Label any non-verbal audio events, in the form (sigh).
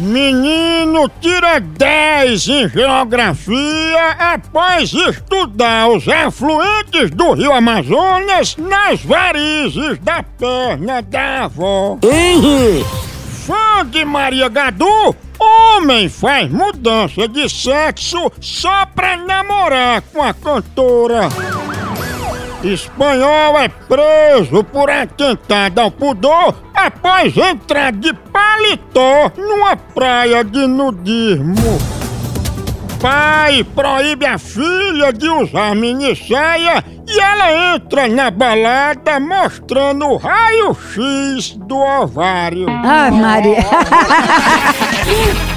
Menino tira 10 em geografia após estudar os afluentes do rio Amazonas nas varizes da perna da avó. Fã de Maria Gadu, homem faz mudança de sexo só pra namorar com a cantora. Espanhol é preso por atentado ao pudor após entrar de paletó numa praia de nudismo. Pai proíbe a filha de usar minissaia e ela entra na balada mostrando o raio-x do ovário. Ai, Maria. (laughs)